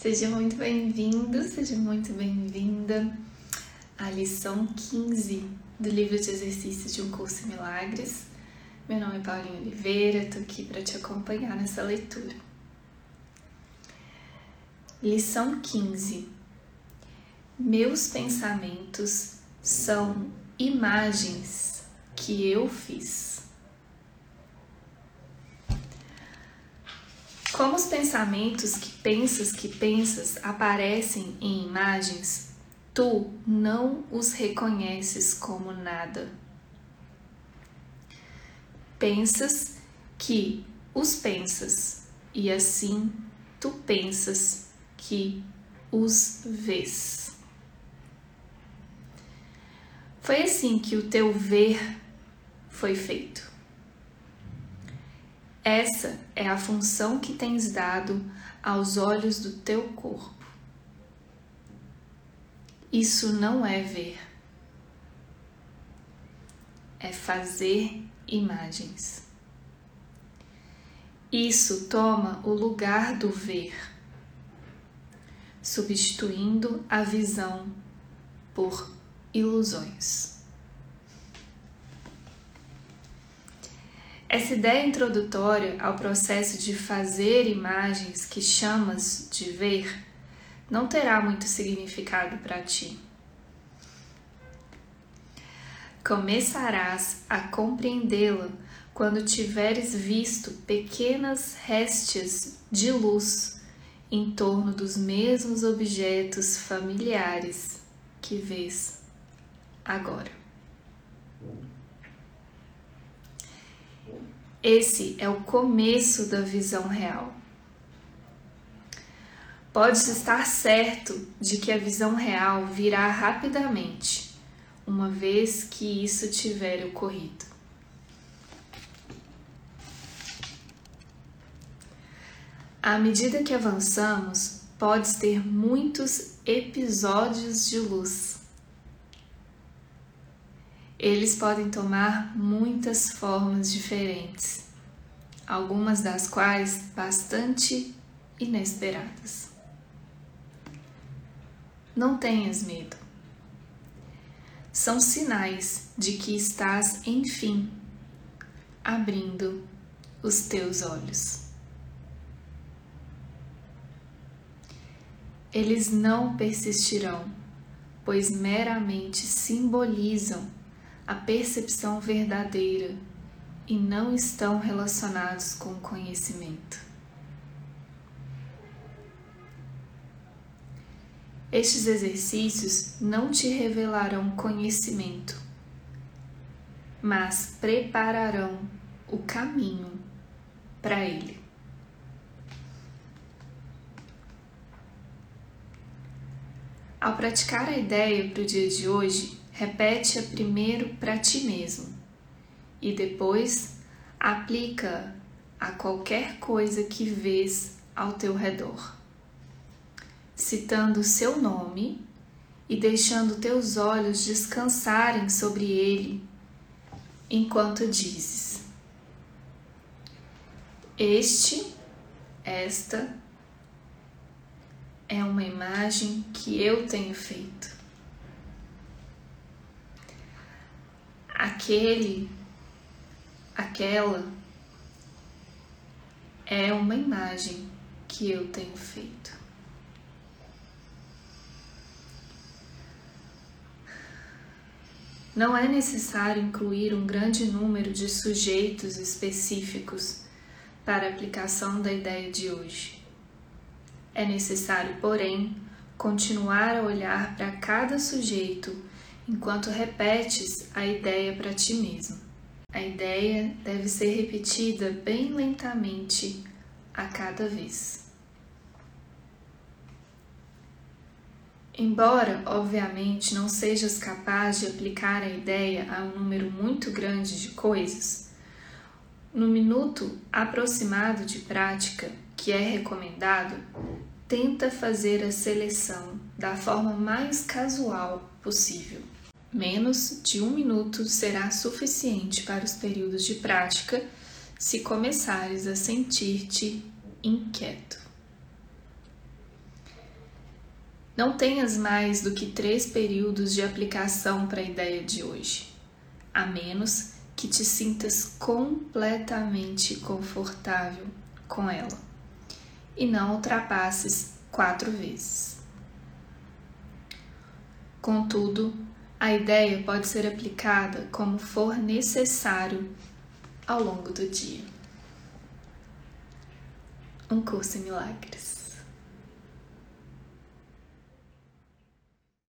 Seja muito bem-vindo, seja muito bem-vinda à lição 15 do livro de exercícios de um curso em milagres. Meu nome é Paulinho Oliveira, estou aqui para te acompanhar nessa leitura. Lição 15. Meus pensamentos são imagens que eu fiz. Como os pensamentos que pensas que pensas aparecem em imagens, tu não os reconheces como nada. Pensas que os pensas, e assim tu pensas que os vês. Foi assim que o teu ver foi feito. Essa é a função que tens dado aos olhos do teu corpo. Isso não é ver, é fazer imagens. Isso toma o lugar do ver, substituindo a visão por ilusões. Essa ideia introdutória ao processo de fazer imagens que chamas de ver não terá muito significado para ti. Começarás a compreendê-la quando tiveres visto pequenas restes de luz em torno dos mesmos objetos familiares que vês agora. Esse é o começo da visão real. Podes estar certo de que a visão real virá rapidamente, uma vez que isso tiver ocorrido. À medida que avançamos, podes ter muitos episódios de luz eles podem tomar muitas formas diferentes, algumas das quais bastante inesperadas. Não tenhas medo. São sinais de que estás, enfim, abrindo os teus olhos. Eles não persistirão, pois meramente simbolizam a percepção verdadeira e não estão relacionados com o conhecimento. Estes exercícios não te revelarão conhecimento, mas prepararão o caminho para ele. Ao praticar a ideia para o dia de hoje, Repete-a primeiro para ti mesmo. E depois aplica a qualquer coisa que vês ao teu redor, citando seu nome e deixando teus olhos descansarem sobre ele enquanto dizes: Este, esta é uma imagem que eu tenho feito. Aquele, aquela é uma imagem que eu tenho feito. Não é necessário incluir um grande número de sujeitos específicos para a aplicação da ideia de hoje. É necessário, porém, continuar a olhar para cada sujeito enquanto repetes a ideia para ti mesmo. A ideia deve ser repetida bem lentamente a cada vez. Embora, obviamente, não sejas capaz de aplicar a ideia a um número muito grande de coisas, no minuto aproximado de prática que é recomendado, tenta fazer a seleção da forma mais casual possível. Menos de um minuto será suficiente para os períodos de prática se começares a sentir-te inquieto. Não tenhas mais do que três períodos de aplicação para a ideia de hoje, a menos que te sintas completamente confortável com ela e não ultrapasses quatro vezes. Contudo, a ideia pode ser aplicada como for necessário ao longo do dia. Um curso em milagres.